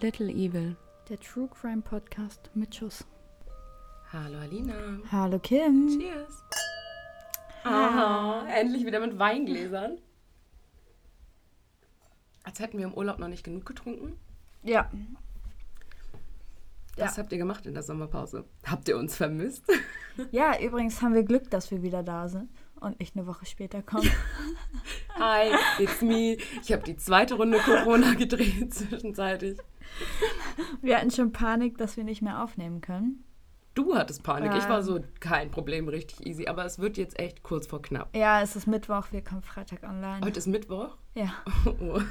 Little Evil. Der True Crime Podcast mit Schuss. Hallo Alina. Hallo Kim. Cheers. Aha, endlich wieder mit Weingläsern. Als hätten wir im Urlaub noch nicht genug getrunken. Ja. Was Ja. habt ihr gemacht in der Sommerpause? Habt ihr uns vermisst? Ja, übrigens haben wir Glück, dass wir wieder da sind und nicht eine Woche später kommen. Hi, it's me. Ich habe die zweite Runde Corona gedreht zwischenzeitlich. Wir hatten schon Panik, dass wir nicht mehr aufnehmen können. Du hattest Panik. Ich war so kein Problem, richtig easy. Aber es wird jetzt echt kurz vor knapp. Ja, es ist Mittwoch, wir kommen Freitag online. Heute ist Mittwoch. Ja. Oh.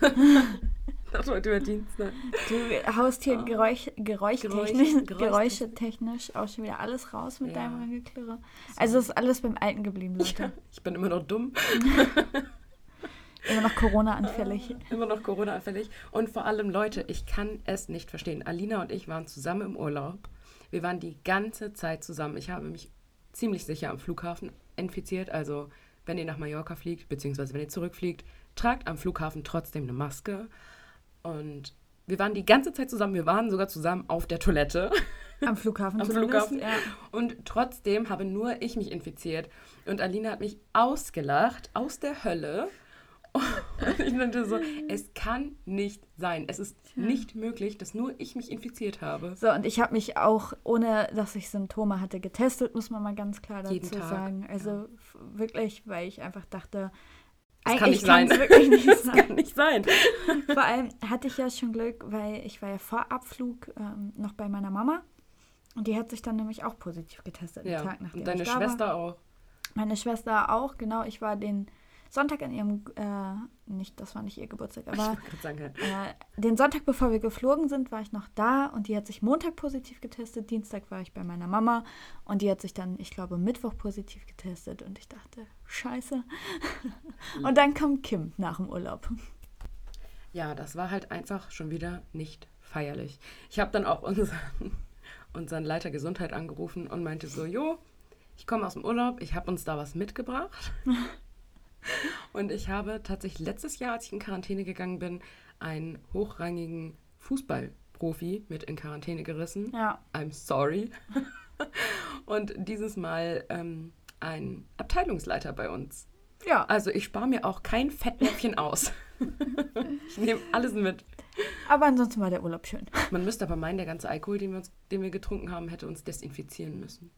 Ich dachte heute wäre Dienstag. Du haust hier Geräusch, geräuschtechnisch, Geräusch- geräuschetechnisch auch schon wieder alles raus mit Ja. deinem Angeklirre. Also ist alles beim Alten geblieben, Leute. Ich bin immer noch dumm. Immer noch Corona-anfällig. Immer noch Corona-anfällig. Und vor allem, Leute, ich kann es nicht verstehen. Alina und ich waren zusammen im Urlaub. Wir waren die ganze Zeit zusammen. Ich habe mich ziemlich sicher am Flughafen infiziert. Also, wenn ihr nach Mallorca fliegt, beziehungsweise wenn ihr zurückfliegt, tragt am Flughafen trotzdem eine Maske. Und wir waren die ganze Zeit zusammen. Wir waren sogar zusammen auf der Toilette. Am Flughafen Am Flughafen. Ja. Und trotzdem habe nur ich mich infiziert. Und Alina hat mich ausgelacht aus der Hölle. Und ich dachte so, es kann nicht sein. Es ist nicht möglich, dass nur ich mich infiziert habe. So, und ich habe mich auch, ohne dass ich Symptome hatte, getestet, muss man mal ganz klar dazu Jeden Tag, sagen. Also f- wirklich, weil ich einfach dachte, Das kann nicht sein. wirklich nicht Das kann sein. nicht sein. Vor allem hatte ich ja schon Glück, weil ich war ja vor Abflug ähm, noch bei meiner Mama. Und die hat sich dann nämlich auch positiv getestet, Ja. Tag nachdem Und deine. Schwester auch. Meine Schwester auch, genau. Ich war den Sonntag an ihrem, äh, nicht, das war nicht ihr Geburtstag, aber sagen, ja. äh, den Sonntag, bevor wir geflogen sind, war ich noch da und die hat sich Montag positiv getestet. Dienstag war ich bei meiner Mama und die hat sich dann, ich glaube, Mittwoch positiv getestet und ich dachte, scheiße. und dann kommt Kim nach dem Urlaub. Ja, das war halt einfach schon wieder nicht feierlich. Ich habe dann auch unseren, unseren Leiter Gesundheit angerufen und meinte so, jo, ich komme aus dem Urlaub, ich habe uns da was mitgebracht. und ich habe tatsächlich letztes Jahr, als ich in Quarantäne gegangen bin, einen hochrangigen Fußballprofi mit in Quarantäne gerissen. Ja, I'm sorry. und dieses Mal ähm, ein Abteilungsleiter bei uns. ja. Also ich spare mir auch kein Fettnäpfchen aus. ich nehme alles mit. Aber ansonsten war der Urlaub schön. Man müsste aber meinen, der ganze Alkohol, den wir, uns, den wir getrunken haben, hätte uns desinfizieren müssen.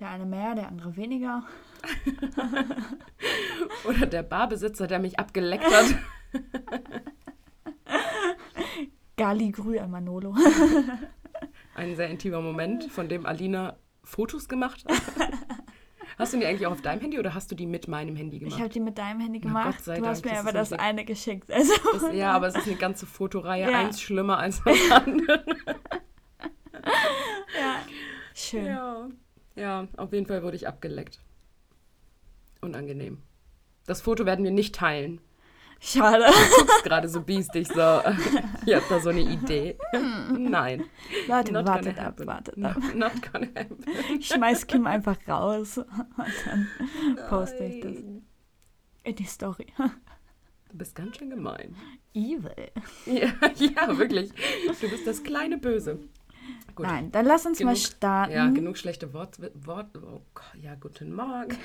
Der eine mehr, der andere weniger. Oder der Barbesitzer, der mich abgeleckt hat. Gali Grü an Manolo. Ein sehr intimer Moment, von dem Alina Fotos gemacht hat. Hast du die eigentlich auch auf deinem Handy oder hast du die mit meinem Handy Ich gemacht? habe die mit deinem Handy gemacht. Du hast Dank, mir das aber ist das eine geschickt. Also, Das, ja, aber es ist eine ganze Fotoreihe, Ja. eins schlimmer als das andere. ja. Schön. Ja. Ja, auf jeden Fall wurde ich abgeleckt. Unangenehm. Das Foto werden wir nicht teilen. Schade. Du guckst gerade so biestig, so. Ihr habt da so eine Idee. Nein. Leute, Not wartet ab, wartet ab. not gonna happen. Ich schmeiß Kim einfach raus und dann poste ich das Nein. in die Story. Du bist ganz schön gemein. Evil. Ja, ja, wirklich. Du bist das kleine Böse. Gut. Nein, dann lass uns mal Genug- starten. Ja, genug schlechte Wort, Wort oh ja, guten Morgen.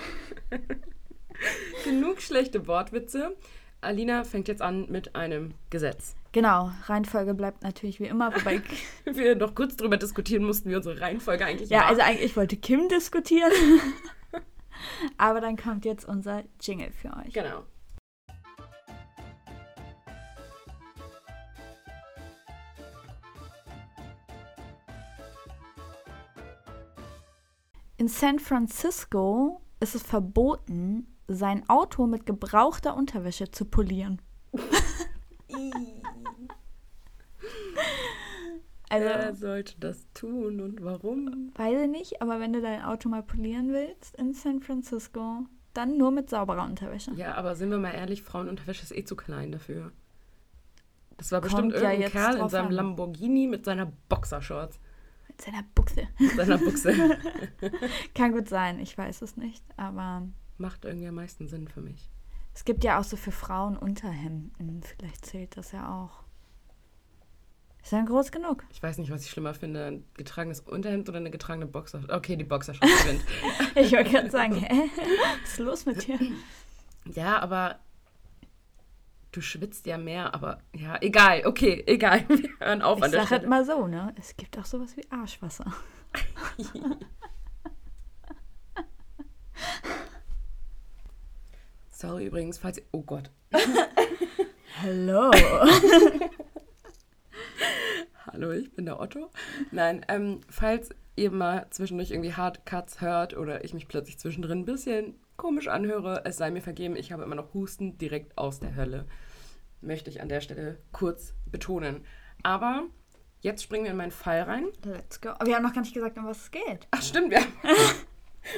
genug schlechte Wortwitze. Alina fängt jetzt an mit einem Gesetz. Genau, Reihenfolge bleibt natürlich wie immer, wobei. Wir noch kurz drüber diskutieren mussten, wie unsere Reihenfolge eigentlich ja, war. also eigentlich wollte Kim diskutieren. Aber dann kommt jetzt unser Jingle für euch. Genau. In San Francisco ist es verboten, sein Auto mit gebrauchter Unterwäsche zu polieren. Also, Wer sollte das tun und warum? weiß ich nicht, aber wenn du dein Auto mal polieren willst in San Francisco, dann nur mit sauberer Unterwäsche. Ja, aber sind wir mal ehrlich, Frauenunterwäsche ist eh zu klein dafür. Das war Kommt bestimmt ja irgendein Kerl in seinem an. Lamborghini mit seiner Boxershorts, seiner Buchse. seiner Buchse. Kann gut sein, ich weiß es nicht, aber Macht irgendwie am meisten Sinn für mich. es gibt ja auch so für Frauen Unterhemden. Vielleicht zählt das ja auch. Ist ja groß genug. Ich weiß nicht, was ich schlimmer finde. Ein getragenes Unterhemd oder eine getragene Boxer. Okay, die Boxershorts gewinnt. ich wollte gerade sagen, hä? Was ist los mit dir? Ja, aber du schwitzt ja mehr, aber ja, egal, okay, egal. Wir hören auf ich an der sag halt Stelle. mal so, ne? Es gibt auch sowas wie Arschwasser. Sorry übrigens, falls ihr. Oh Gott. Hallo. Hallo, ich bin der Otto. Nein, ähm, falls ihr mal zwischendurch irgendwie Hard Cuts hört oder ich mich plötzlich zwischendrin ein bisschen komisch anhöre, es sei mir vergeben, ich habe immer noch Husten direkt aus der Hölle. Möchte ich an der Stelle kurz betonen. Aber jetzt springen wir in meinen Fall rein. Let's go. Aber wir haben noch gar nicht gesagt, um was es geht. Ach, stimmt, wir.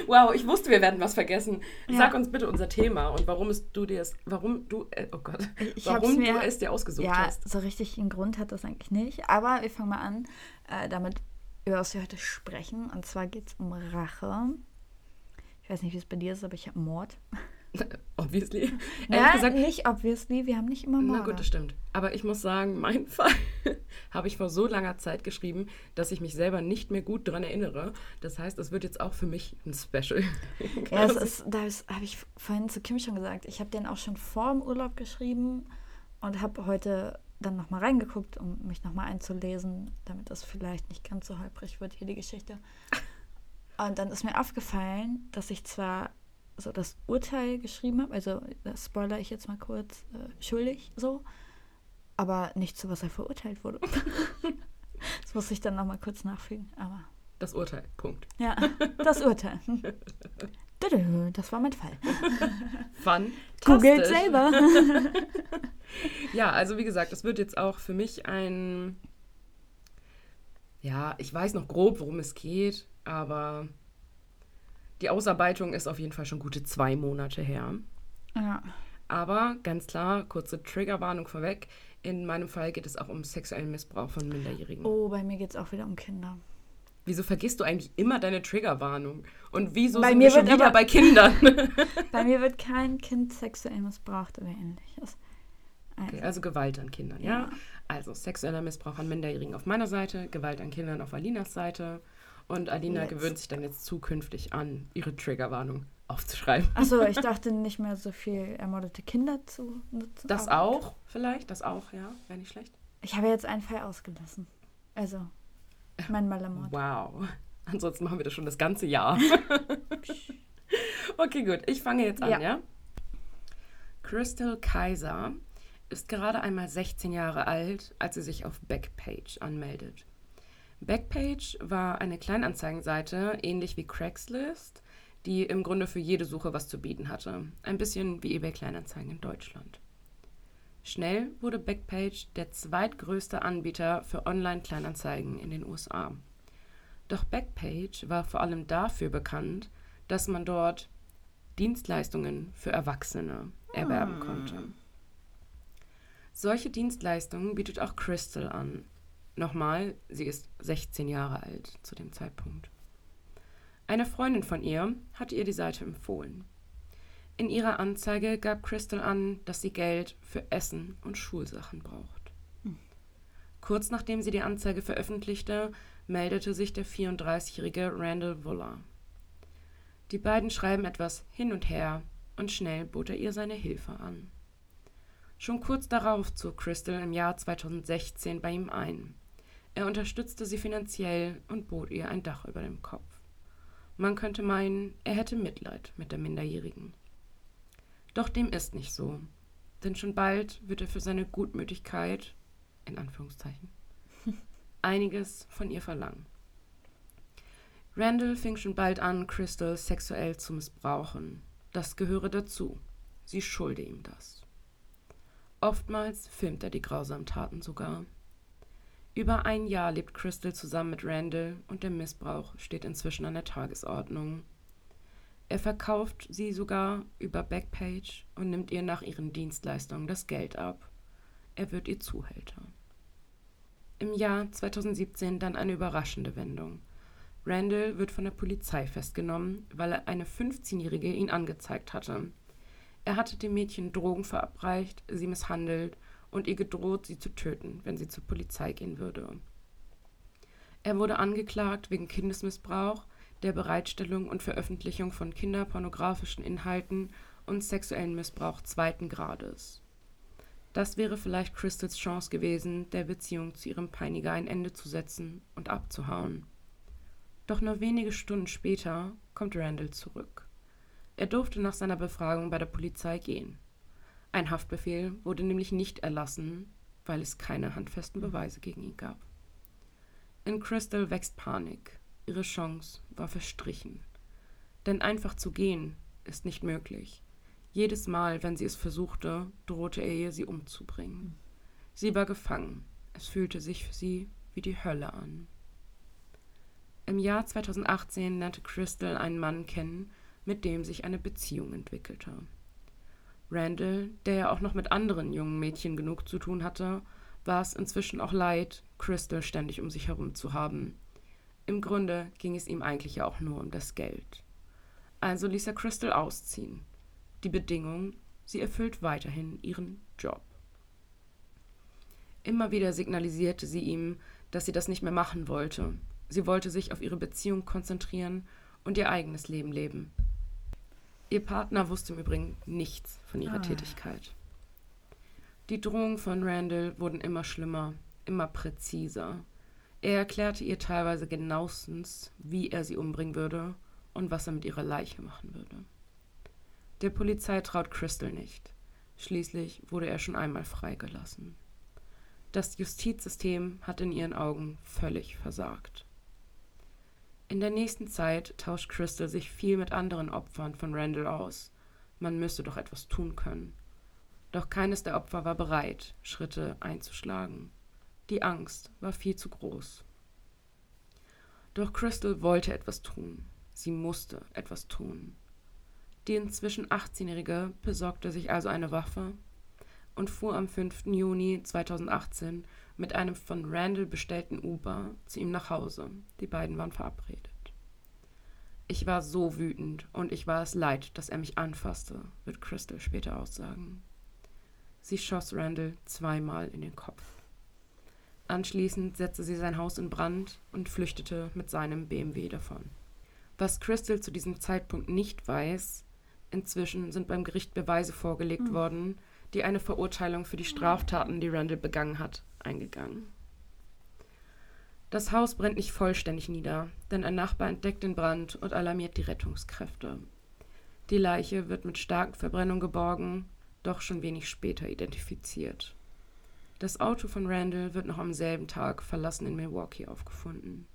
Wow, ich wusste, wir werden was vergessen. Ja. Sag uns bitte unser Thema und warum es du dir es, warum du, äh, oh Gott, Ich warum mir- du es dir ausgesucht ja, hast. so richtig einen Grund hat das eigentlich nicht. Aber wir fangen mal an, äh, damit, über was wir heute sprechen. Und zwar geht es um Rache. Ich weiß nicht, wie es bei dir ist, aber ich habe Mord. Obviously. Ja, gesagt, nicht obviously, wir haben nicht immer Morde. Na gut, das stimmt. Aber ich muss sagen, mein Fall habe ich vor so langer Zeit geschrieben, dass ich mich selber nicht mehr gut daran erinnere. Das heißt, es wird jetzt auch für mich ein Special. Ja, es ist, das habe ich vorhin zu Kim schon gesagt. Ich habe den auch schon vor dem Urlaub geschrieben und habe heute dann nochmal reingeguckt, um mich nochmal einzulesen, damit das vielleicht nicht ganz so holprig wird, hier die Geschichte. Und dann ist mir aufgefallen, dass ich zwar so das Urteil geschrieben habe, also das spoiler ich jetzt mal kurz, äh, schuldig so, aber nicht zu was er verurteilt wurde. das muss ich dann nochmal kurz nachfügen, aber das Urteil. Punkt. ja, das Urteil. Das war mein Fall. Fantastisch. Googelt selber. Ja, also wie gesagt, es wird jetzt auch für mich ein. Ja, ich weiß noch grob, worum es geht, aber die Ausarbeitung ist auf jeden Fall schon gute zwei Monate her. Ja. Aber ganz klar, kurze Triggerwarnung vorweg. In meinem Fall geht es auch um sexuellen Missbrauch von Minderjährigen. Oh, bei mir geht es auch wieder um Kinder. Wieso vergisst du eigentlich immer deine Triggerwarnung? Und wieso Bei sind mir wir schon wird wieder bei Kindern? Bei mir wird kein Kind sexuell missbraucht oder ähnliches. Also, Okay, also Gewalt an Kindern, ja? Ja. Also sexueller Missbrauch an Minderjährigen auf meiner Seite, Gewalt an Kindern auf Alinas Seite. Und Alina Let's- gewöhnt sich dann jetzt zukünftig an, ihre Triggerwarnung aufzuschreiben. Achso, ich dachte nicht mehr so viel ermordete Kinder zu nutzen. Das auch, vielleicht, das auch, ja, wäre nicht schlecht. Ich habe jetzt einen Fall ausgelassen. Also, mein Malamord. Wow. Ansonsten machen wir das schon das ganze Jahr. okay, gut. Ich fange jetzt an, ja. Ja. Crystal Kaiser ist gerade einmal 16 Jahre alt, als sie sich auf Backpage anmeldet. Backpage war eine Kleinanzeigenseite, ähnlich wie Craigslist, die im Grunde für jede Suche was zu bieten hatte. Ein bisschen wie eBay Kleinanzeigen in Deutschland. Schnell wurde Backpage der zweitgrößte Anbieter für Online-Kleinanzeigen in den USA. Doch Backpage war vor allem dafür bekannt, dass man dort Dienstleistungen für Erwachsene erwerben konnte. Solche Dienstleistungen bietet auch Crystal an. Nochmal, sie ist 16 Jahre alt zu dem Zeitpunkt. Eine Freundin von ihr hatte ihr die Seite empfohlen. In ihrer Anzeige gab Crystal an, dass sie Geld für Essen und Schulsachen braucht. Kurz nachdem sie die Anzeige veröffentlichte, meldete sich der 34-jährige Randall Wuller. Die beiden schreiben etwas hin und her und schnell bot er ihr seine Hilfe an. Schon kurz darauf zog Crystal im Jahr 2016 bei ihm ein. Er unterstützte sie finanziell und bot ihr ein Dach über dem Kopf. Man könnte meinen, er hätte Mitleid mit der Minderjährigen. Doch dem ist nicht so, denn schon bald wird er für seine Gutmütigkeit, in Anführungszeichen, einiges von ihr verlangen. Randall fing schon bald an, Crystal sexuell zu missbrauchen. Das gehöre dazu. Sie schulde ihm das. Oftmals filmt er die grausamen Taten sogar. Über ein Jahr lebt Crystal zusammen mit Randall und der Missbrauch steht inzwischen an der Tagesordnung. Er verkauft sie sogar über Backpage und nimmt ihr nach ihren Dienstleistungen das Geld ab. Er wird ihr Zuhälter. Im Jahr 2017 dann eine überraschende Wendung. Randall wird von der Polizei festgenommen, weil eine 15-Jährige ihn angezeigt hatte. Er hatte dem Mädchen Drogen verabreicht, sie misshandelt und ihr gedroht, sie zu töten, wenn sie zur Polizei gehen würde. Er wurde angeklagt wegen Kindesmissbrauch, der Bereitstellung und Veröffentlichung von kinderpornografischen Inhalten und sexuellen Missbrauch zweiten Grades. Das wäre vielleicht Crystals Chance gewesen, der Beziehung zu ihrem Peiniger ein Ende zu setzen und abzuhauen. Doch nur wenige Stunden später kommt Randall zurück. Er durfte nach seiner Befragung bei der Polizei gehen. Ein Haftbefehl wurde nämlich nicht erlassen, weil es keine handfesten Beweise gegen ihn gab. In Crystal wächst Panik. Ihre Chance war verstrichen. Denn einfach zu gehen ist nicht möglich. Jedes Mal, wenn sie es versuchte, drohte er ihr, sie umzubringen. Sie war gefangen. Es fühlte sich für sie wie die Hölle an. Im Jahr 2018 lernte Crystal einen Mann kennen, mit dem sich eine Beziehung entwickelte. Randall, der ja auch noch mit anderen jungen Mädchen genug zu tun hatte, war es inzwischen auch leid, Crystal ständig um sich herum zu haben. Im Grunde ging es ihm eigentlich ja auch nur um das Geld. Also ließ er Crystal ausziehen. Die Bedingung, sie erfüllt weiterhin ihren Job. Immer wieder signalisierte sie ihm, dass sie das nicht mehr machen wollte. Sie wollte sich auf ihre Beziehung konzentrieren und ihr eigenes Leben leben. Ihr Partner wusste im Übrigen nichts von ihrer ah. Tätigkeit. Die Drohungen von Randall wurden immer schlimmer, immer präziser. Er erklärte ihr teilweise genauestens, wie er sie umbringen würde und was er mit ihrer Leiche machen würde. Der Polizei traut Crystal nicht. Schließlich wurde er schon einmal freigelassen. Das Justizsystem hat in ihren Augen völlig versagt. In der nächsten Zeit tauscht Crystal sich viel mit anderen Opfern von Randall aus. Man müsse doch etwas tun können. Doch keines der Opfer war bereit, Schritte einzuschlagen. Die Angst war viel zu groß. Doch Crystal wollte etwas tun. Sie musste etwas tun. Die inzwischen 18-Jährige besorgte sich also eine Waffe und fuhr am 5. Juni 2018 mit einem von Randall bestellten Uber zu ihm nach Hause. Die beiden waren verabredet. Ich war so wütend und ich war es leid, dass er mich anfasste, wird Crystal später aussagen. Sie schoss Randall zweimal in den Kopf. Anschließend setzte sie sein Haus in Brand und flüchtete mit seinem BMW davon. Was Crystal zu diesem Zeitpunkt nicht weiß, Inzwischen sind beim Gericht Beweise vorgelegt mhm. worden, die eine Verurteilung für die Straftaten, die Randall begangen hat, eingegangen. Das Haus brennt nicht vollständig nieder, denn ein Nachbar entdeckt den Brand und alarmiert die Rettungskräfte. Die Leiche wird mit starken Verbrennungen geborgen, doch schon wenig später identifiziert. Das Auto von Randall wird noch am selben Tag verlassen in Milwaukee aufgefunden.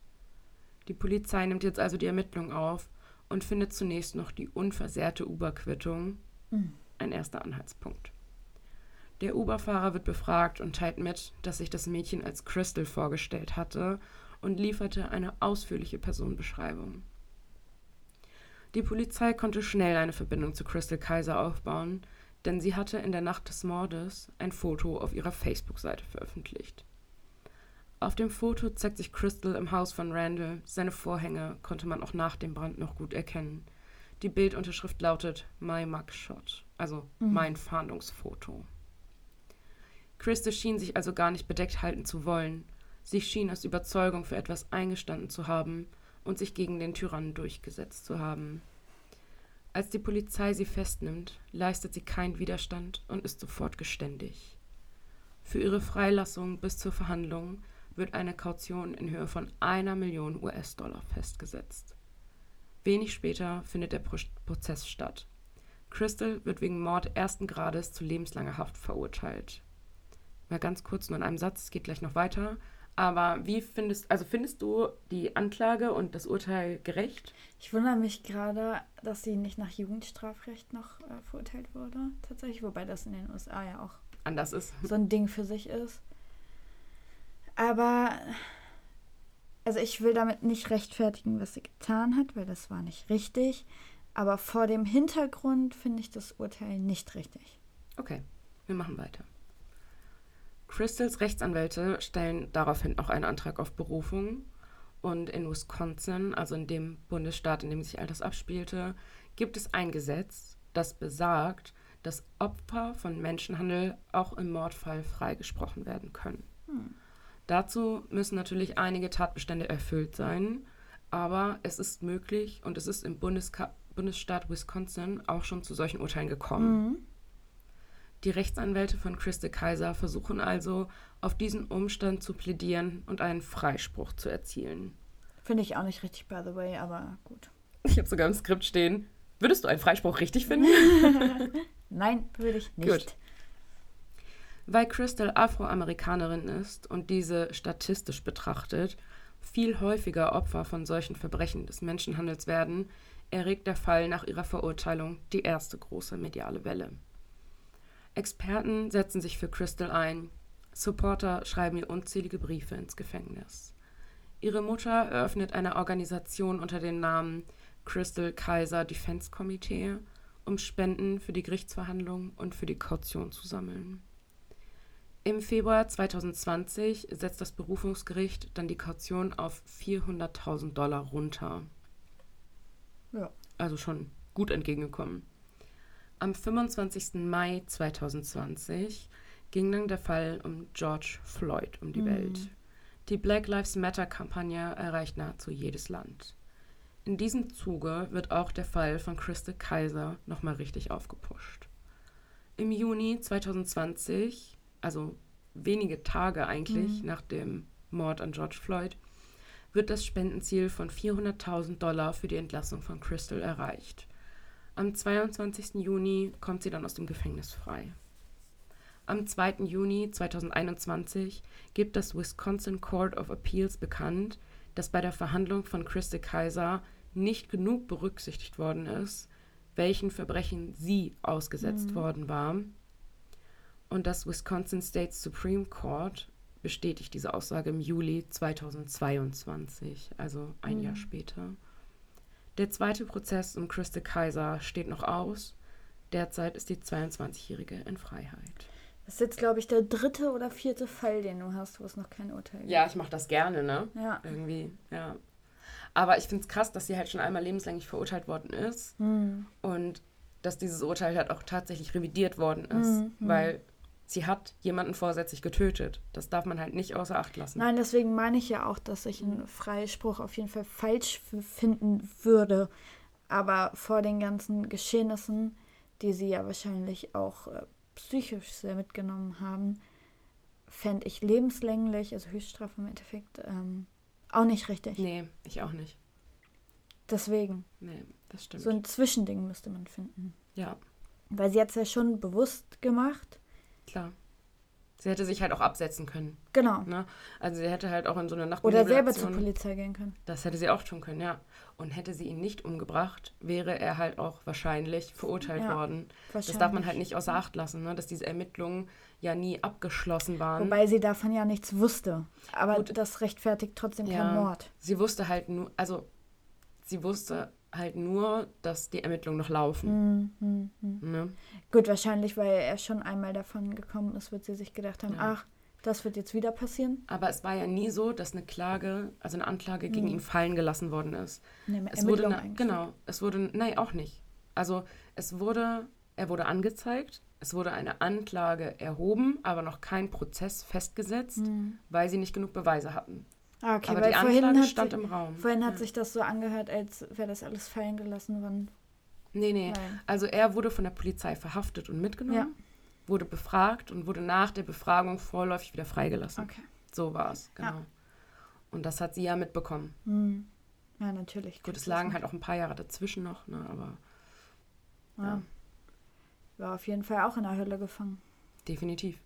Die Polizei nimmt jetzt also die Ermittlungen auf und findet zunächst noch die unversehrte Uber-Quittung. Mhm. Ein erster Anhaltspunkt. Der Uber-Fahrer wird befragt und teilt mit, dass sich das Mädchen als Crystal vorgestellt hatte und lieferte eine ausführliche Personenbeschreibung. Die Polizei konnte schnell eine Verbindung zu Crystal Kaiser aufbauen, denn sie hatte in der Nacht des Mordes ein Foto auf ihrer Facebook-Seite veröffentlicht. Auf dem Foto zeigt sich Crystal im Haus von Randall. Seine Vorhänge konnte man auch nach dem Brand noch gut erkennen. Die Bildunterschrift lautet My Mugshot, also mhm. mein Fahndungsfoto. Crystal schien sich also gar nicht bedeckt halten zu wollen. Sie schien aus Überzeugung für etwas eingestanden zu haben und sich gegen den Tyrannen durchgesetzt zu haben. Als die Polizei sie festnimmt, leistet sie keinen Widerstand und ist sofort geständig. Für ihre Freilassung bis zur Verhandlung wird eine Kaution in Höhe von einer Million US-Dollar festgesetzt. Wenig später findet der Pro Prozess statt. Crystal wird wegen Mord ersten Grades zu lebenslanger Haft verurteilt. Mal ganz kurz nur in einem Satz, es geht gleich noch weiter. Aber wie findest, also findest du die Anklage und das Urteil gerecht? Ich wundere mich gerade, dass sie nicht nach Jugendstrafrecht noch äh, verurteilt wurde, tatsächlich, wobei das in den USA ja auch anders ist. So ein Ding für sich ist. Aber, also ich will damit nicht rechtfertigen, was sie getan hat, weil das war nicht richtig. Aber vor dem Hintergrund finde ich das Urteil nicht richtig. Okay, wir machen weiter. Crystals Rechtsanwälte stellen daraufhin auch einen Antrag auf Berufung. Und in Wisconsin, also in dem Bundesstaat, in dem sich all das abspielte, gibt es ein Gesetz, das besagt, dass Opfer von Menschenhandel auch im Mordfall freigesprochen werden können. Hm. Dazu müssen natürlich einige Tatbestände erfüllt sein, aber es ist möglich und es ist im Bundeska Bundesstaat Wisconsin auch schon zu solchen Urteilen gekommen. Mhm. Die Rechtsanwälte von Christe Kaiser versuchen also, auf diesen Umstand zu plädieren und einen Freispruch zu erzielen. Finde ich auch nicht richtig, by the way, aber gut. Ich habe sogar im Skript stehen. Würdest du einen Freispruch richtig finden? Nein, würde ich nicht. Gut. Weil Crystal Afroamerikanerin ist und diese statistisch betrachtet viel häufiger Opfer von solchen Verbrechen des Menschenhandels werden, erregt der Fall nach ihrer Verurteilung die erste große mediale Welle. Experten setzen sich für Crystal ein, Supporter schreiben ihr unzählige Briefe ins Gefängnis. Ihre Mutter eröffnet eine Organisation unter dem Namen Crystal Kaiser Defense Committee, um Spenden für die Gerichtsverhandlung und für die Kaution zu sammeln. Im Februar 2020 setzt das Berufungsgericht dann die Kaution auf 400.000 Dollar runter. Ja. Also schon gut entgegengekommen. Am 25. Mai 2020 ging dann der Fall um George Floyd um die Mhm. Welt. Die Black Lives Matter-Kampagne erreicht nahezu jedes Land. In diesem Zuge wird auch der Fall von Christe Kaiser nochmal richtig aufgepusht. Im Juni 2020, also wenige Tage eigentlich Mhm. nach dem Mord an George Floyd, wird das Spendenziel von 400.000 Dollar für die Entlassung von Crystal erreicht. Am 22. Juni kommt sie dann aus dem Gefängnis frei. Am 2. Juni 2021 gibt das Wisconsin Court of Appeals bekannt, dass bei der Verhandlung von Christe Kaiser nicht genug berücksichtigt worden ist, welchen Verbrechen sie ausgesetzt Mhm. worden war. Und das Wisconsin State Supreme Court bestätigt diese Aussage im Juli 2022, also ein Mhm. Jahr später. Der zweite Prozess um Christe Kaiser steht noch aus. Derzeit ist die 22-Jährige in Freiheit. Das ist jetzt, glaube ich, der dritte oder vierte Fall, den du hast, wo es noch kein Urteil gibt. Ja, ich mache das gerne, ne? Ja. Irgendwie, ja. Aber ich finde es krass, dass sie halt schon einmal lebenslänglich verurteilt worden ist Hm. und dass dieses Urteil halt auch tatsächlich revidiert worden ist, Mhm, mhm. weil sie hat jemanden vorsätzlich getötet. Das darf man halt nicht außer Acht lassen. Nein, deswegen meine ich ja auch, dass ich einen Freispruch auf jeden Fall falsch finden würde. Aber vor den ganzen Geschehnissen, die sie ja wahrscheinlich auch äh, psychisch sehr mitgenommen haben, fände ich lebenslänglich, also Höchststrafe im Endeffekt, ähm, auch nicht richtig. Nee, ich auch nicht. Deswegen, Nee, das stimmt. so ein Zwischending müsste man finden. ja, Weil sie hat es ja schon bewusst gemacht. Klar. Sie hätte sich halt auch absetzen können. Genau. Ne? Also sie hätte halt auch in so eine Nacht Oder selber zur Polizei gehen können. Das hätte sie auch tun können, ja. Und hätte sie ihn nicht umgebracht, wäre er halt auch wahrscheinlich verurteilt Ja, worden. Das Wahrscheinlich. darf man halt nicht außer Acht lassen, ne? dass diese Ermittlungen ja nie abgeschlossen waren. Wobei sie davon ja nichts wusste. Aber Gut. das rechtfertigt trotzdem Ja. keinen Mord. sie wusste halt nur, also sie wusste halt nur, dass die Ermittlungen noch laufen. Hm, hm, hm. Ne? Gut, wahrscheinlich, weil er schon einmal davon gekommen ist, wird sie sich gedacht haben, Ja. ach, das wird jetzt wieder passieren. Aber es war ja nie so, dass eine Klage, also eine Anklage gegen Hm. ihn fallen gelassen worden ist. Eine Es wurde, ne, eigentlich. genau, es wurde, nein, auch nicht. Also es wurde, er wurde angezeigt, es wurde eine Anklage erhoben, aber noch kein Prozess festgesetzt, Hm. weil sie nicht genug Beweise hatten. Ah, okay, aber weil die vorhin, Anklage hat, stand sie- im Raum. vorhin hat ja. sich das so angehört, als wäre das alles fallen gelassen worden. Nee, nee. Nein. Also er wurde von der Polizei verhaftet und mitgenommen, Ja. wurde befragt und wurde nach der Befragung vorläufig wieder freigelassen. Okay. So war es, genau. Ja. Und das hat sie ja mitbekommen. Hm. Ja, natürlich. Gut, es lagen halt auch ein paar Jahre dazwischen noch, ne, aber Ja. ja. War auf jeden Fall auch in der Hölle gefangen. definitiv.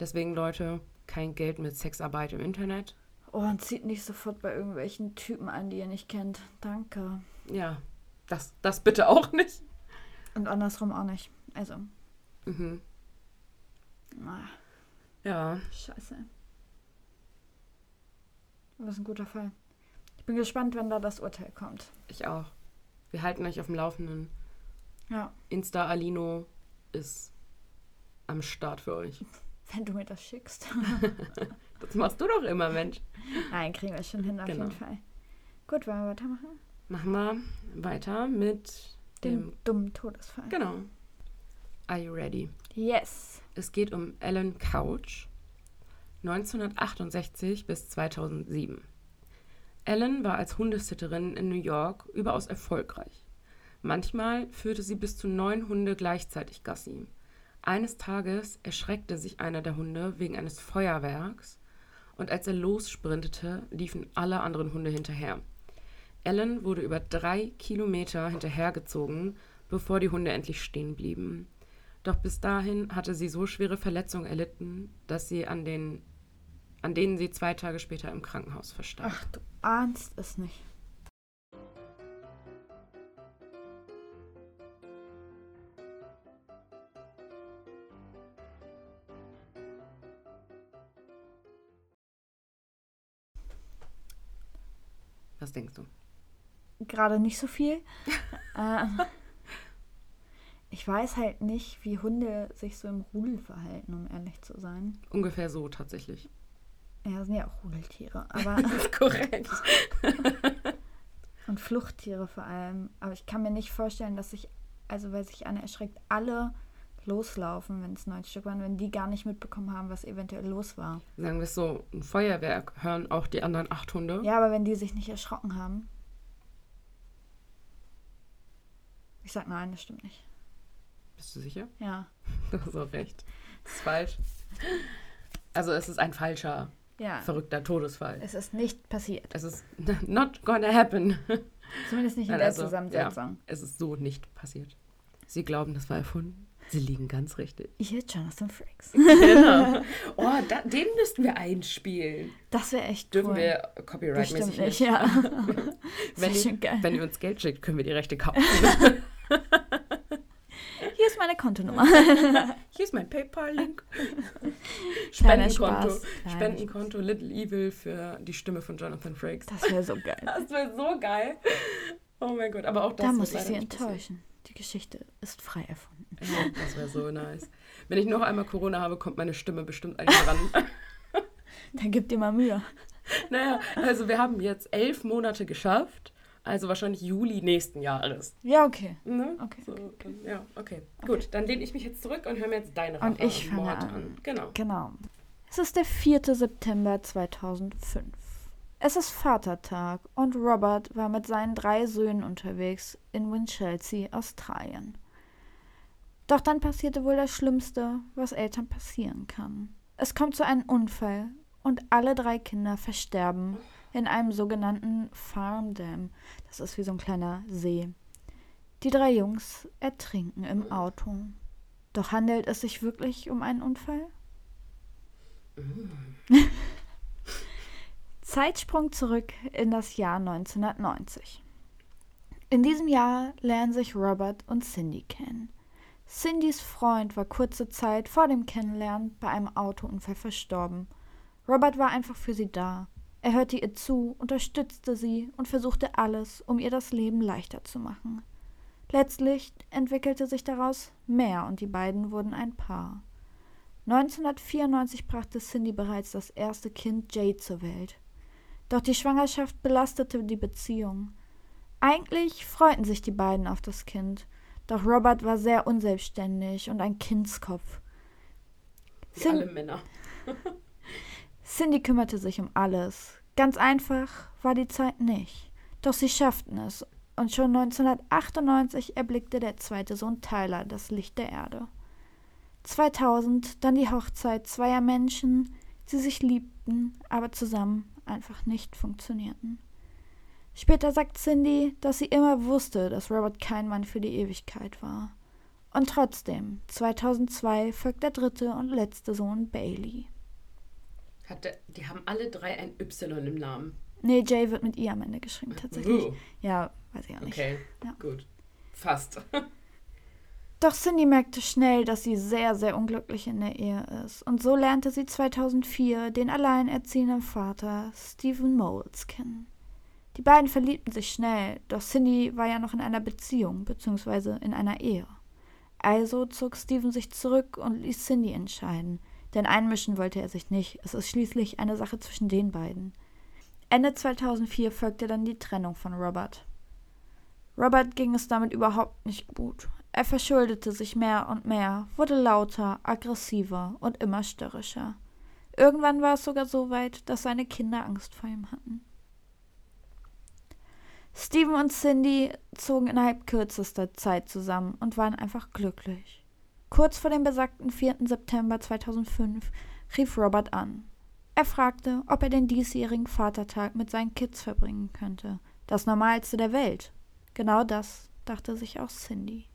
Deswegen, Leute, kein Geld mit Sexarbeit im Internet. Oh, und zieht nicht sofort bei irgendwelchen Typen an, die ihr nicht kennt. Danke. Ja, das, das bitte auch nicht. Und andersrum auch nicht. Also, Mhm. ah, Ja, scheiße. Das ist ein guter Fall. Ich bin gespannt, wenn da das Urteil kommt. ich auch. Wir halten euch auf dem Laufenden. Ja, Insta Alino ist am Start für euch. wenn du mir das schickst. Das machst du doch immer, Mensch. Nein, kriegen wir schon hin, auf Genau. jeden Fall. Gut, wollen wir weitermachen? Machen wir weiter mit Den dem. dummen Todesfall. Genau. Are you ready? Yes. Es geht um Ellen Couch, 1968 bis 2007. Ellen war als Hundesitterin in New York überaus erfolgreich. Manchmal führte sie bis zu neun Hunde gleichzeitig Gassi. Eines Tages erschreckte sich einer der Hunde wegen eines Feuerwerks und als er lossprintete, liefen alle anderen Hunde hinterher. Ellen wurde über drei Kilometer hinterhergezogen, bevor die Hunde endlich stehen blieben. Doch bis dahin hatte sie so schwere Verletzungen erlitten, dass sie an, den, an denen sie zwei Tage später im Krankenhaus verstarb. Ach, du ahnst es nicht. Was denkst du? Gerade nicht so viel. äh, ich weiß halt nicht, wie Hunde sich so im Rudel verhalten, um ehrlich zu sein. Ungefähr so tatsächlich. Ja, sind ja auch Rudeltiere, aber korrekt. und Fluchttiere vor allem. Aber ich kann mir nicht vorstellen, dass sich, also weil sich einer erschreckt, alle loslaufen, wenn es neun Stück waren, wenn die gar nicht mitbekommen haben, was eventuell los war. Sagen wir es so, ein Feuerwerk hören auch die anderen acht Hunde. Ja, aber wenn die sich nicht erschrocken haben. Ich sag nein, das stimmt nicht. Bist du sicher? Ja. Du hast auch recht. Das ist falsch. Also es ist ein falscher, Ja. verrückter Todesfall. Es ist nicht passiert. Es ist not gonna happen. Zumindest nicht in Nein, der also, Zusammensetzung. Es ist so nicht passiert. Sie glauben, das war erfunden. Sie liegen ganz richtig. Hier Jonathan Frakes. Genau. Oh, da, den müssten wir einspielen. Das wäre echt Dürfen cool. wir copyright-mäßig nicht, ja. Wenn ihr, geil. wenn ihr uns Geld schickt, können wir die Rechte kaufen. Hier ist meine Kontonummer. Hier ist mein PayPal-Link. Spendenkonto. Spendenkonto Little Evil für die Stimme von Jonathan Frakes. Das wäre so geil. Das wäre so geil. Oh mein Gott, aber auch das Da muss ich Sie nicht passieren. Die Geschichte ist frei erfunden. Ja, das wäre so nice. Wenn ich noch einmal Corona habe, kommt meine Stimme bestimmt an ran. Dann gib dir mal Mühe. naja, also wir haben jetzt elf Monate geschafft. Also wahrscheinlich Juli nächsten Jahres. Ja, okay. Ne? Okay, So, dann, ja, okay. Gut, dann lehne ich mich jetzt zurück und höre mir jetzt deine Und ich fange Mord an. Genau. Genau. Es ist der 4. September 2005. Es ist Vatertag und Robert war mit seinen drei Söhnen unterwegs in Winchelsea, Australien. Doch dann passierte wohl das Schlimmste, was Eltern passieren kann. Es kommt zu einem Unfall und alle drei Kinder versterben in einem sogenannten Farm Dam. Das ist wie so ein kleiner See. Die drei Jungs ertrinken im Auto. Doch handelt es sich wirklich um einen Unfall? Zeitsprung zurück in das Jahr 1990. In diesem Jahr lernen sich Robert und Cindy kennen. Cindys Freund war kurze Zeit vor dem Kennenlernen bei einem Autounfall verstorben. Robert war einfach für sie da. Er hörte ihr zu, unterstützte sie und versuchte alles, um ihr das Leben leichter zu machen. Letztlich entwickelte sich daraus mehr und die beiden wurden ein Paar. 1994 brachte Cindy bereits das erste Kind Jade zur Welt. Doch die Schwangerschaft belastete die Beziehung. Eigentlich freuten sich die beiden auf das Kind, doch Robert war sehr unselbstständig und ein Kindskopf. Wie Cin- alle Männer. Cindy kümmerte sich um alles. Ganz einfach war die Zeit nicht. Doch sie schafften es und schon 1998 erblickte der zweite Sohn Tyler das Licht der Erde. 2000 dann die Hochzeit zweier Menschen, die sich liebten, aber zusammen einfach nicht funktionierten. Später sagt Cindy, dass sie immer wusste, dass Robert kein Mann für die Ewigkeit war. Und trotzdem, 2002 folgt der dritte und letzte Sohn Bailey. Hat der, die haben alle drei ein Y im Namen. Nee, Jay wird mit I am Ende geschrieben, tatsächlich. Uh, Ja, weiß ich auch nicht. okay, Ja. gut. Fast. Doch Cindy merkte schnell, dass sie sehr, sehr unglücklich in der Ehe ist. Und so lernte sie 2004 den alleinerziehenden Vater Stephen Moles kennen. Die beiden verliebten sich schnell, doch Cindy war ja noch in einer Beziehung bzw. in einer Ehe. Also zog Stephen sich zurück und ließ Cindy entscheiden, denn einmischen wollte er sich nicht. Es ist schließlich eine Sache zwischen den beiden. Ende 2004 folgte dann die Trennung von Robert. Robert ging es damit überhaupt nicht gut. Er verschuldete sich mehr und mehr, wurde lauter, aggressiver und immer störrischer. Irgendwann war es sogar so weit, dass seine Kinder Angst vor ihm hatten. Steven und Cindy zogen innerhalb kürzester Zeit zusammen und waren einfach glücklich. Kurz vor dem besagten 4. September 2005 rief Robert an. Er fragte, ob er den diesjährigen Vatertag mit seinen Kids verbringen könnte. Das Normalste der Welt. Genau das dachte sich auch Cindy.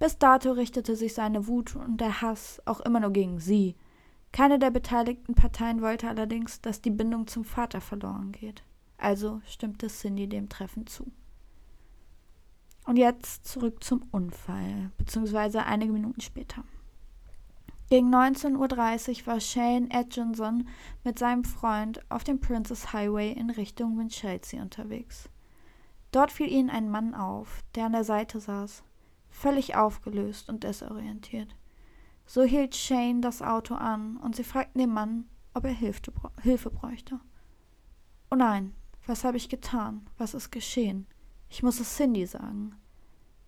Bis dato richtete sich seine Wut und der Hass auch immer nur gegen sie. Keine der beteiligten Parteien wollte allerdings, dass die Bindung zum Vater verloren geht. Also stimmte Cindy dem Treffen zu. Und jetzt zurück zum Unfall, beziehungsweise einige Minuten später. Gegen 19.30 Uhr war Shane Atkinson mit seinem Freund auf dem Princess Highway in Richtung Winchelsea unterwegs. Dort fiel ihnen ein Mann auf, der an der Seite saß, völlig aufgelöst und desorientiert. So hielt Shane das Auto an und sie fragten den Mann, ob er Hilfe, Hilfe bräuchte. Oh nein, was habe ich getan? Was ist geschehen? Ich muss es Cindy sagen.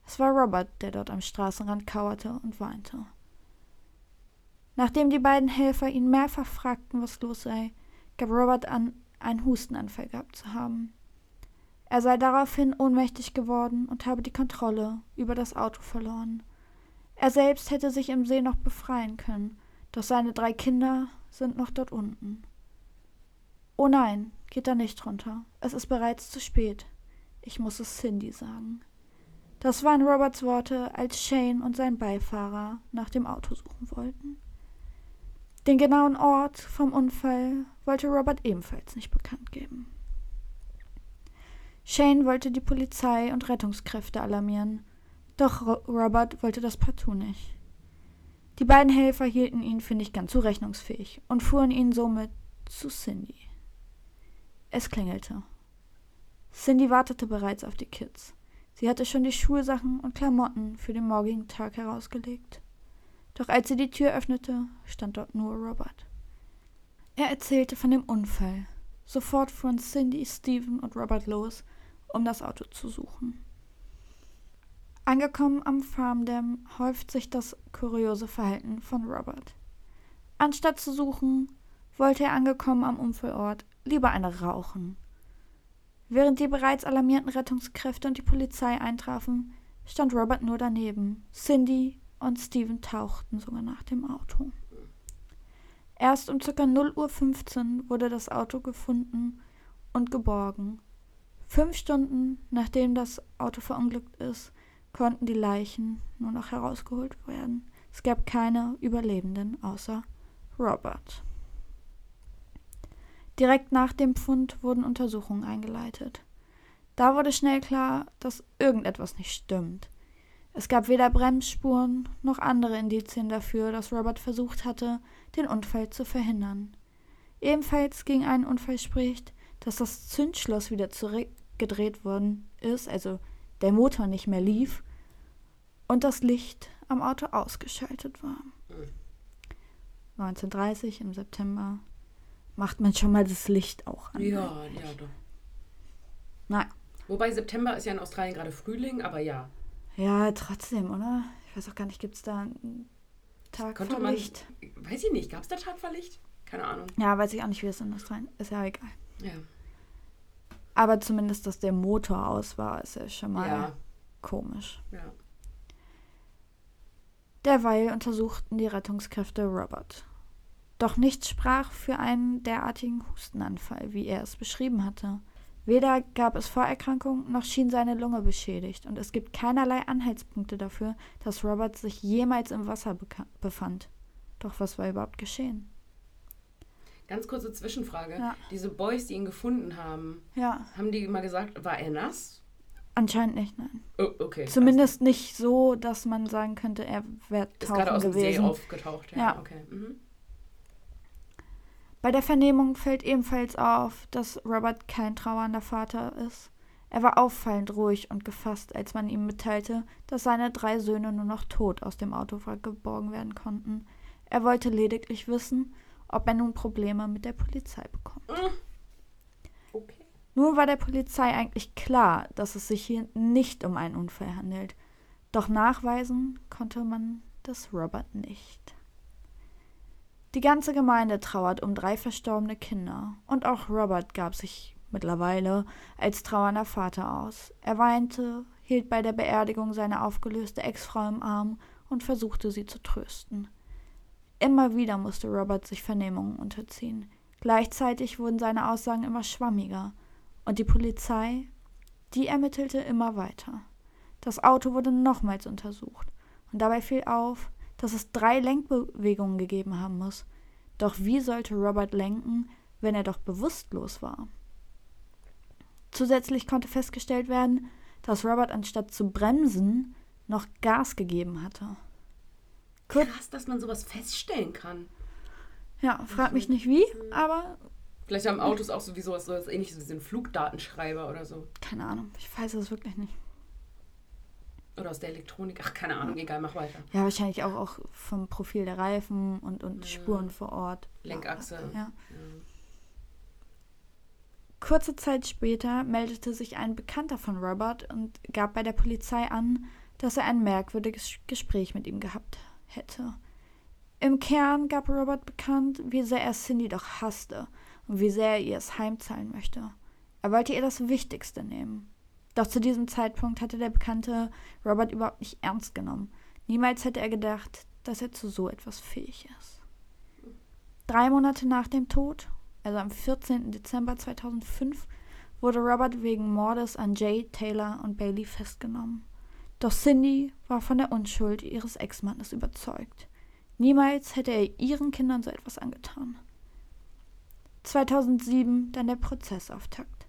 Es war Robert, der dort am Straßenrand kauerte und weinte. Nachdem die beiden Helfer ihn mehrfach fragten, was los sei, gab Robert an, einen Hustenanfall gehabt zu haben. Er sei daraufhin ohnmächtig geworden und habe die Kontrolle über das Auto verloren. Er selbst hätte sich im See noch befreien können, doch seine drei Kinder sind noch dort unten. Oh nein, geht da nicht runter. Es ist bereits zu spät. Ich muss es Cindy sagen. Das waren Roberts Worte, als Shane und sein Beifahrer nach dem Auto suchen wollten. Den genauen Ort vom Unfall wollte Robert ebenfalls nicht bekannt geben. Shane wollte die Polizei und Rettungskräfte alarmieren, doch Robert wollte das partout nicht. Die beiden Helfer hielten ihn für nicht ganz zurechnungsfähig und fuhren ihn somit zu Cindy. Es klingelte. Cindy wartete bereits auf die Kids. Sie hatte schon die Schulsachen und Klamotten für den morgigen Tag herausgelegt. Doch als sie die Tür öffnete, stand dort nur Robert. Er erzählte von dem Unfall. Sofort fuhren Cindy, Stephen und Robert los, um das Auto zu suchen. Angekommen am Farmdam häuft sich das kuriose Verhalten von Robert. Anstatt zu suchen, wollte er angekommen am Unfallort lieber eine rauchen. Während die bereits alarmierten Rettungskräfte und die Polizei eintrafen, stand Robert nur daneben. Cindy und Steven tauchten sogar nach dem Auto. Erst um ca. 0.15 Uhr wurde das Auto gefunden und geborgen. Fünf Stunden nachdem das Auto verunglückt ist, konnten die Leichen nur noch herausgeholt werden. Es gab keine Überlebenden außer Robert. Direkt nach dem Fund wurden Untersuchungen eingeleitet. Da wurde schnell klar, dass irgendetwas nicht stimmt. Es gab weder Bremsspuren noch andere Indizien dafür, dass Robert versucht hatte, den Unfall zu verhindern. Ebenfalls gegen einen Unfall spricht, dass das Zündschloss wieder zurückgedreht worden ist, also der Motor nicht mehr lief und das Licht am Auto ausgeschaltet war. 1930 im September macht man schon mal das Licht auch an. Ja, ja, doch. Na. Wobei September ist ja in Australien gerade Frühling, aber ja. Ja, trotzdem, oder? Ich weiß auch gar nicht, gibt es da einen Tag Konnte vor man? Weiß ich nicht, gab es da Tag vor Licht? Keine Ahnung. Ja, weiß ich auch nicht, wie es in Australien ist. ja egal. Ja. Aber zumindest, dass der Motor aus war, ist ja schon mal Ja. komisch. Ja. Derweil untersuchten die Rettungskräfte Robert. Doch nichts sprach für einen derartigen Hustenanfall, wie er es beschrieben hatte. Weder gab es Vorerkrankungen, noch schien seine Lunge beschädigt, und es gibt keinerlei Anhaltspunkte dafür, dass Robert sich jemals im Wasser befand. Doch was war überhaupt geschehen? Ganz kurze Zwischenfrage. Ja. Diese Boys, die ihn gefunden haben, Ja, haben die mal gesagt, war er nass? anscheinend nicht, nein. Oh, okay. Zumindest nicht so, dass man sagen könnte, er wäre ist gerade tauchen aus dem See gewesen. aufgetaucht. Ja, Ja. okay. Mhm. Bei der Vernehmung fällt ebenfalls auf, dass Robert kein trauernder Vater ist. Er war auffallend ruhig und gefasst, als man ihm mitteilte, dass seine drei Söhne nur noch tot aus dem Autowrack geborgen werden konnten. Er wollte lediglich wissen, ob er nun Probleme mit der Polizei bekommt. Okay. Nun war der Polizei eigentlich klar, dass es sich hier nicht um einen Unfall handelt. Doch nachweisen konnte man das Robert nicht. Die ganze Gemeinde trauert um drei verstorbene Kinder und auch Robert gab sich mittlerweile als trauernder Vater aus. Er weinte, hielt bei der Beerdigung seine aufgelöste Ex-Frau im Arm und versuchte sie zu trösten. Immer wieder musste Robert sich Vernehmungen unterziehen. Gleichzeitig wurden seine Aussagen immer schwammiger und die Polizei, die ermittelte immer weiter. Das Auto wurde nochmals untersucht und dabei fiel auf, dass es drei Lenkbewegungen gegeben haben muss. Doch wie sollte Robert lenken, wenn er doch bewusstlos war? Zusätzlich konnte festgestellt werden, dass Robert anstatt zu bremsen noch Gas gegeben hatte. Kur Krass, dass man sowas feststellen kann. Ja, frag mich nicht wie, aber. Vielleicht haben Autos auch so wie sowas, so ähnliches wie so ein Flugdatenschreiber oder so. Keine Ahnung, ich weiß es wirklich nicht. Oder aus der Elektronik, ach, keine Ahnung, egal, mach weiter. Ja, wahrscheinlich auch, auch vom Profil der Reifen und, und ja. Spuren vor Ort. Lenkachse. Ja. ja. Kurze Zeit später meldete sich ein Bekannter von Robert und gab bei der Polizei an, dass er ein merkwürdiges Gespräch mit ihm gehabt hätte. Im Kern gab Robert bekannt, wie sehr er Cindy doch hasste und wie sehr er ihr es heimzahlen möchte. Er wollte ihr das Wichtigste nehmen. Doch zu diesem Zeitpunkt hatte der Bekannte Robert überhaupt nicht ernst genommen. Niemals hätte er gedacht, dass er zu so etwas fähig ist. Drei Monate nach dem Tod also am 14. Dezember 2005, wurde Robert wegen Mordes an Jay, Taylor und Bailey festgenommen. Doch Cindy war von der Unschuld ihres Ex-Mannes überzeugt. Niemals hätte er ihren Kindern so etwas angetan. 2007 dann der Prozessauftakt.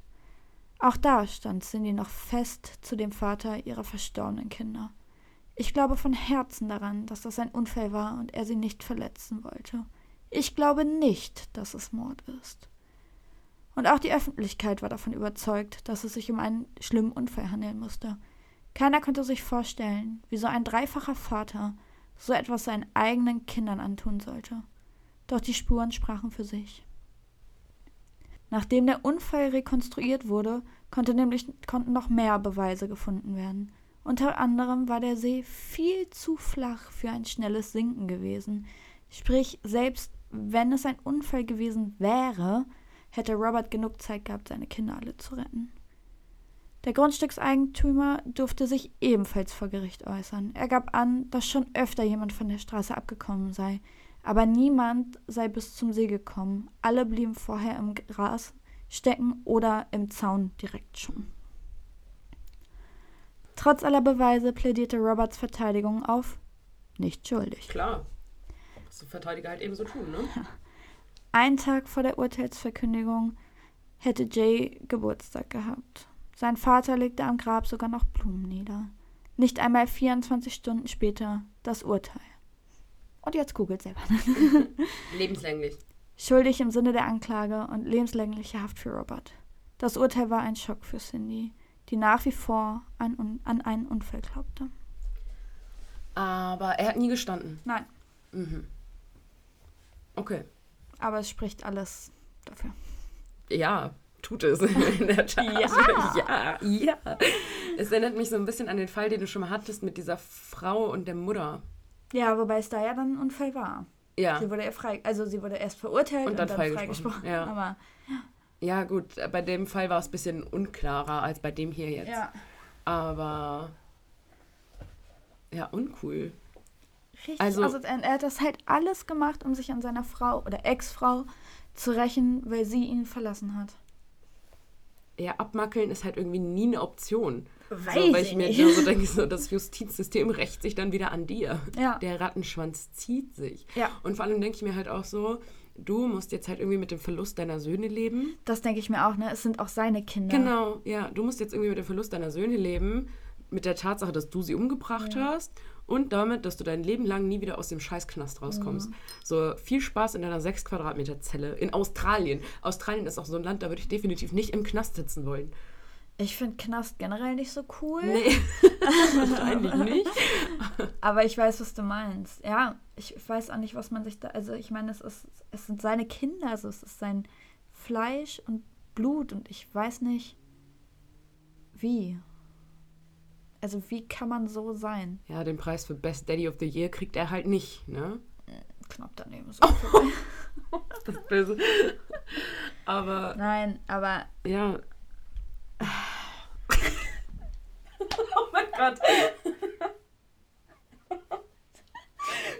Auch da stand Cindy noch fest zu dem Vater ihrer verstorbenen Kinder. Ich glaube von Herzen daran, dass das ein Unfall war und er sie nicht verletzen wollte. Ich glaube nicht, dass es Mord ist. Und auch die Öffentlichkeit war davon überzeugt, dass es sich um einen schlimmen Unfall handeln musste. Keiner konnte sich vorstellen, wie so ein dreifacher Vater so etwas seinen eigenen Kindern antun sollte. Doch die Spuren sprachen für sich. Nachdem der Unfall rekonstruiert wurde, konnte nämlich, konnten noch mehr Beweise gefunden werden. Unter anderem war der See viel zu flach für ein schnelles Sinken gewesen. Sprich, selbst wenn es ein Unfall gewesen wäre, hätte Robert genug Zeit gehabt, seine Kinder alle zu retten. Der Grundstückseigentümer durfte sich ebenfalls vor Gericht äußern. Er gab an, dass schon öfter jemand von der Straße abgekommen sei, aber niemand sei bis zum See gekommen. Alle blieben vorher im Gras stecken oder im Zaun direkt schon. Trotz aller Beweise plädierte Roberts Verteidigung auf nicht schuldig. Klar was Verteidiger halt eben so tun, ne? Ein Tag vor der Urteilsverkündigung hätte Jay Geburtstag gehabt. Sein Vater legte am Grab sogar noch Blumen nieder. Nicht einmal 24 Stunden später das Urteil. Und jetzt googelt selber. Lebenslänglich. Schuldig im Sinne der Anklage und lebenslängliche Haft für Robert. Das Urteil war ein Schock für Cindy, die nach wie vor an, an einen Unfall glaubte. Aber er hat nie gestanden. Nein. Mhm. Okay. Aber es spricht alles dafür. Ja, tut es in der Tat. Ja. ja, ja. Es erinnert mich so ein bisschen an den Fall, den du schon mal hattest mit dieser Frau und der Mutter. Ja, wobei es da ja dann ein Unfall war. Ja. Sie wurde ja frei, also sie wurde erst verurteilt und dann, und dann freigesprochen. freigesprochen. Ja. Aber ja. ja, gut, bei dem Fall war es ein bisschen unklarer als bei dem hier jetzt. Ja. Aber ja, uncool. Richtig. Also, also er hat das halt alles gemacht, um sich an seiner Frau oder Ex-Frau zu rächen, weil sie ihn verlassen hat. Ja, abmackeln ist halt irgendwie nie eine Option. Weiß so, weil ich, ich mir so denke, so, das Justizsystem rächt sich dann wieder an dir. Ja. Der Rattenschwanz zieht sich. Ja. Und vor allem denke ich mir halt auch so, du musst jetzt halt irgendwie mit dem Verlust deiner Söhne leben. Das denke ich mir auch, ne? Es sind auch seine Kinder. Genau, ja. Du musst jetzt irgendwie mit dem Verlust deiner Söhne leben, mit der Tatsache, dass du sie umgebracht ja. hast und damit, dass du dein Leben lang nie wieder aus dem Scheißknast rauskommst. Mhm. So viel Spaß in deiner 6 Quadratmeter Zelle in Australien. Australien ist auch so ein Land, da würde ich definitiv nicht im Knast sitzen wollen. Ich finde Knast generell nicht so cool. Nee, wahrscheinlich nicht. Aber ich weiß, was du meinst. Ja, ich weiß auch nicht, was man sich da. Also, ich meine, es, ist, es sind seine Kinder, also es ist sein Fleisch und Blut und ich weiß nicht, wie. Also wie kann man so sein? Ja, den Preis für Best Daddy of the Year kriegt er halt nicht, ne? Knapp daneben. So Das ist böse. Aber Nein, aber ja. Gott.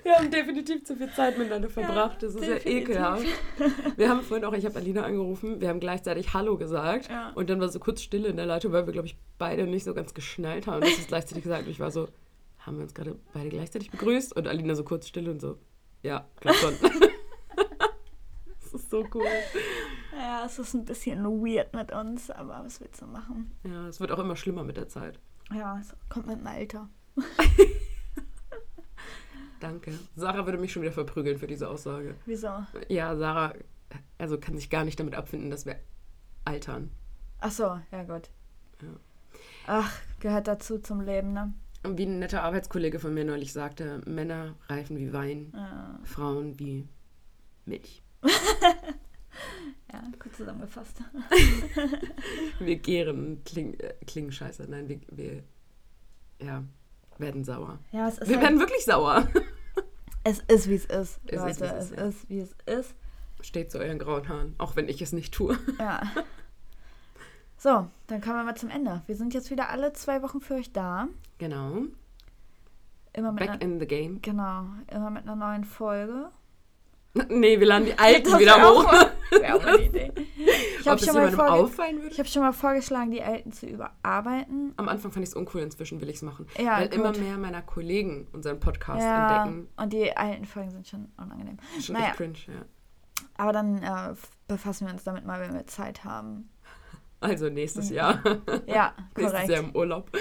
Wir haben definitiv zu viel Zeit miteinander verbracht. Das ist ja definitiv. ekelhaft. Wir haben vorhin auch, ich habe Alina angerufen, wir haben gleichzeitig Hallo gesagt Ja. und dann war so kurz Stille in der Leitung, weil wir, glaube ich, beide nicht so ganz geschnallt haben, dass es gleichzeitig gesagt und ich war so, haben wir uns gerade beide gleichzeitig begrüßt? Und Alina so kurz Stille und so, ja, klar schon. das ist so cool. ja, es ist ein bisschen weird mit uns, aber was willst du machen? Ja, es wird auch immer schlimmer mit der Zeit. Ja, es kommt mit dem Alter. Danke. Sarah würde mich schon wieder verprügeln für diese Aussage. Wieso? Ja, Sarah also kann sich gar nicht damit abfinden, dass wir altern. Ach so, ja gut. Ja. Ach, gehört dazu zum Leben, ne? Und wie ein netter Arbeitskollege von mir neulich sagte, Männer reifen wie Wein, Ja, Frauen wie Milch. ja gut zusammengefasst. Wir gären, klingen, äh, klingen scheiße. Nein, wir, wir ja, werden sauer. Ja, es ist, Wir halt, werden wirklich sauer. es ist wie es ist, Es ist, Leute. wie es es ist, ist, wie es ist. Steht zu euren grauen Haaren, auch wenn ich es nicht tue. Ja. So, dann kommen wir mal zum Ende. Wir sind jetzt wieder alle zwei Wochen für euch da. Genau. Immer mit, Back einer, in the game. genau, immer mit einer neuen Folge. Nee, wir laden die alten Das wieder hoch. mal- wär auch eine Idee. Ich habe schon, hab schon mal vorgeschlagen, die alten zu überarbeiten. Am Anfang fand ich es uncool, inzwischen will ich es machen. Ja, weil gut. immer mehr meiner Kollegen unseren Podcast Ja, entdecken. und die alten Folgen sind schon unangenehm. Schon Naja. echt cringe, ja. Aber dann äh, befassen wir uns damit mal, wenn wir Zeit haben. Also nächstes Jahr. Ja, nächstes korrekt. Jahr im Urlaub.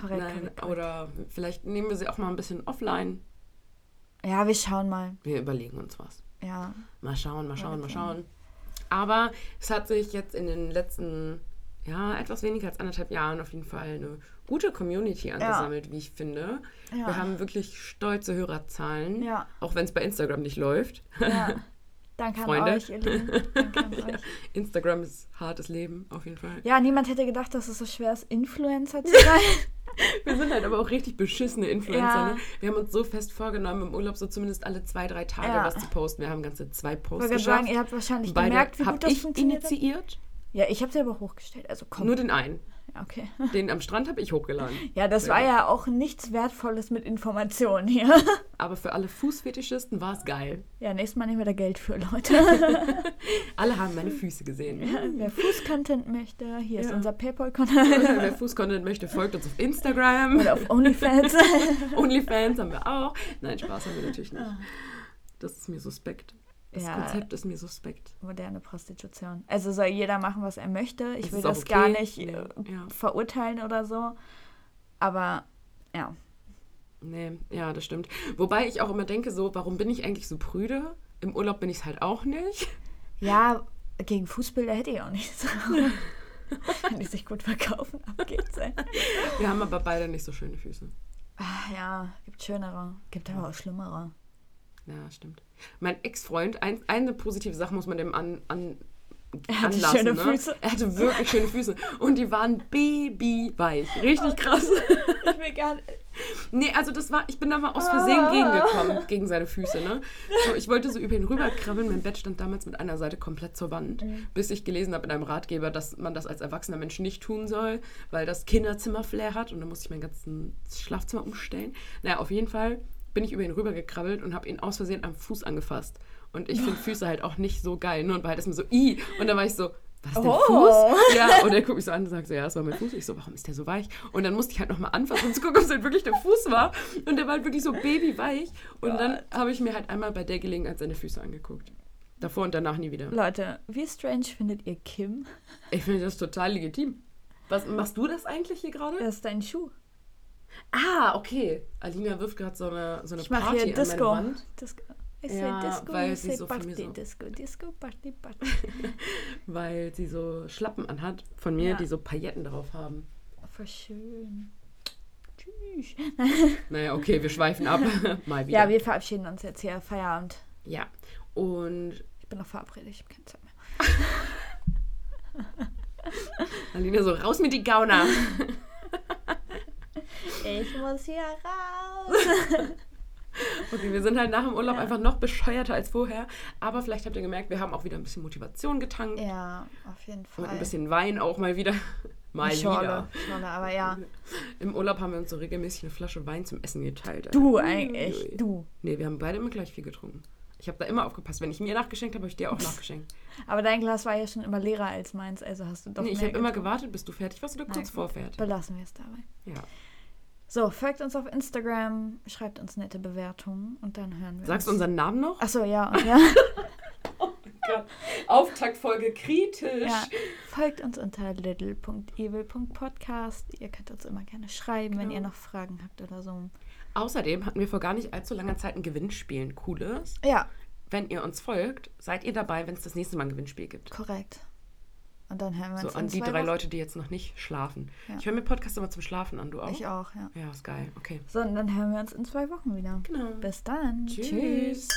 korrekt, Nein, korrekt, korrekt. oder vielleicht nehmen wir sie auch mal ein bisschen offline. Ja, wir schauen mal. Wir überlegen uns was. Ja, Mal schauen, mal schauen, mal schauen. Aber es hat sich jetzt in den letzten, ja, etwas weniger als anderthalb Jahren auf jeden Fall eine gute Community angesammelt, wie ich finde. Ja. Wir haben wirklich stolze Hörerzahlen, ja, auch wenn es bei Instagram nicht läuft. ja. Danke an Freunde. euch, ihr Lieben. Danke an euch. Instagram ist hartes Leben, auf jeden Fall. Ja, niemand hätte gedacht, dass es so schwer ist, Influencer zu sein. Wir sind halt aber auch richtig beschissene Influencer. Ja. Ne? Wir haben uns so fest vorgenommen, im Urlaub so zumindest alle zwei, drei Tage Ja. was zu posten. Wir haben ganze zwei Ich Posts gerade geschafft. sagen, ihr habt wahrscheinlich Beide gemerkt, wie gut das ich funktioniert hat. initiiert. Ja, ich habe selber hochgestellt. Also komm. Nur den einen. Ja, okay. Den am Strand habe ich hochgeladen. Ja, das war ja auch nichts Wertvolles mit Informationen hier. Aber für alle Fußfetischisten war es geil. Ja, nächstes Mal nehmen wir da Geld für, Leute. Alle haben meine Füße gesehen. Wer Fußcontent möchte, hier ist Ja. unser Paypal-Konto. Wer Fußcontent möchte, folgt uns auf Instagram. Oder auf OnlyFans. Onlyfans haben wir auch. Nein, Spaß haben wir natürlich nicht. Das ist mir suspekt. Das Ja. Konzept ist mir suspekt. Moderne Prostitution. Also soll jeder machen, was er möchte. Ich Das will das okay. gar nicht Nee, äh, ja. verurteilen oder so. Aber ja. Nee, ja, das stimmt. Wobei ich auch immer denke, so, warum bin ich eigentlich so prüde? Im Urlaub bin ich es halt auch nicht. Ja, gegen Fußbilder hätte ich auch nichts. Wenn die sich gut verkaufen, ab geht's. Ey. Wir haben aber beide nicht so schöne Füße. Ah, Ja, gibt schönere. Gibt aber auch schlimmere. Ja, stimmt. Mein Ex-Freund, ein, eine positive Sache muss man dem an, an, Er hatte anlassen. schöne ne? Füße. Er hatte wirklich schöne Füße. Und die waren babyweich. Richtig krass. Ich will gar nicht. Nee, also das war, ich bin da mal aus Versehen Ah. gegengekommen, gegen seine Füße, ne? So, ich wollte so über ihn rüberkrabbeln, mein Bett stand damals mit einer Seite komplett zur Wand, Mhm. bis ich gelesen habe in einem Ratgeber, dass man das als erwachsener Mensch nicht tun soll, weil das Kinderzimmer-Flair hat und dann musste ich mein ganzes Schlafzimmer umstellen. Naja, auf jeden Fall bin ich über ihn rübergekrabbelt und habe ihn aus Versehen am Fuß angefasst. Und ich finde Füße halt auch nicht so geil, ne? Und war halt erstmal so, i. Und dann war ich so, was denn Oh. Fuß? Ja, und er guckt mich so an und sagt so, ja, das war mein Fuß. Ich so, warum ist der so weich? Und dann musste ich halt nochmal anfassen, um zu gucken, ob es halt wirklich der Fuß war. Und der war halt wirklich so babyweich. Und dann habe ich mir halt einmal bei der Gelegenheit seine Füße angeguckt. Davor und danach nie wieder. Leute, wie strange findet ihr Kim? Ich finde das total legitim. Was, machst du das eigentlich hier gerade? Das ist dein Schuh. Ah, okay. Alina wirft gerade so eine, so eine Ich mache Party hier an Disco. meine Wand, Disco. Ich Ja, Disco, weil sie so von mir Party, so- Disco, Disco, Party, Party. weil sie so Schlappen anhat von mir, Ja. die so Pailletten drauf haben. Voll schön. Tschüss. Naja, okay, wir schweifen ab. Mal wieder. Ja, wir verabschieden uns jetzt hier. Feierabend. ja. Und Ich bin noch verabredet, ich habe keine Zeit mehr. Alina so, raus mit die Gauner. Ich muss hier raus. Okay, wir sind halt nach dem Urlaub Ja. einfach noch bescheuerter als vorher. Aber vielleicht habt ihr gemerkt, wir haben auch wieder ein bisschen Motivation getankt. ja, auf jeden Fall. Und ein bisschen Wein auch mal wieder. Mal Schorle, wieder. Schorle, aber ja. Im Urlaub haben wir uns so regelmäßig eine Flasche Wein zum Essen geteilt. Du eigentlich, Uiuiui. du. Nee, wir haben beide immer gleich viel getrunken. Ich habe da immer aufgepasst. Wenn ich mir nachgeschenkt habe, habe ich dir auch nachgeschenkt. Aber dein Glas war ja schon immer leerer als meins, also hast du doch nee, ich habe immer gewartet, bis du fertig warst oder kurz gut. vor fertig. Belassen wir es dabei. Ja. So, folgt uns auf Instagram, schreibt uns nette Bewertungen und dann hören wir Sagst du uns. unseren Namen noch? Achso, ja, und ja. Gott. Auftaktfolge kritisch. ja. Folgt uns unter little.evil.podcast. Ihr könnt uns immer gerne schreiben, wenn Genau. ihr noch Fragen habt oder so. Außerdem hatten wir vor gar nicht allzu langer Zeit ein Gewinnspiel, ein cooles. Ja, Wenn ihr uns folgt, seid ihr dabei, wenn es das nächste Mal ein Gewinnspiel gibt. korrekt. Und dann hören wir So uns an in die drei Wochen. Leute, die jetzt noch nicht schlafen. Ja. Ich höre mir Podcasts immer zum Schlafen an, du auch? Ich auch, ja. Ja, ist geil. Okay. So, und dann hören wir uns in zwei Wochen wieder. Genau. Bis dann. Tschüss. Tschüss.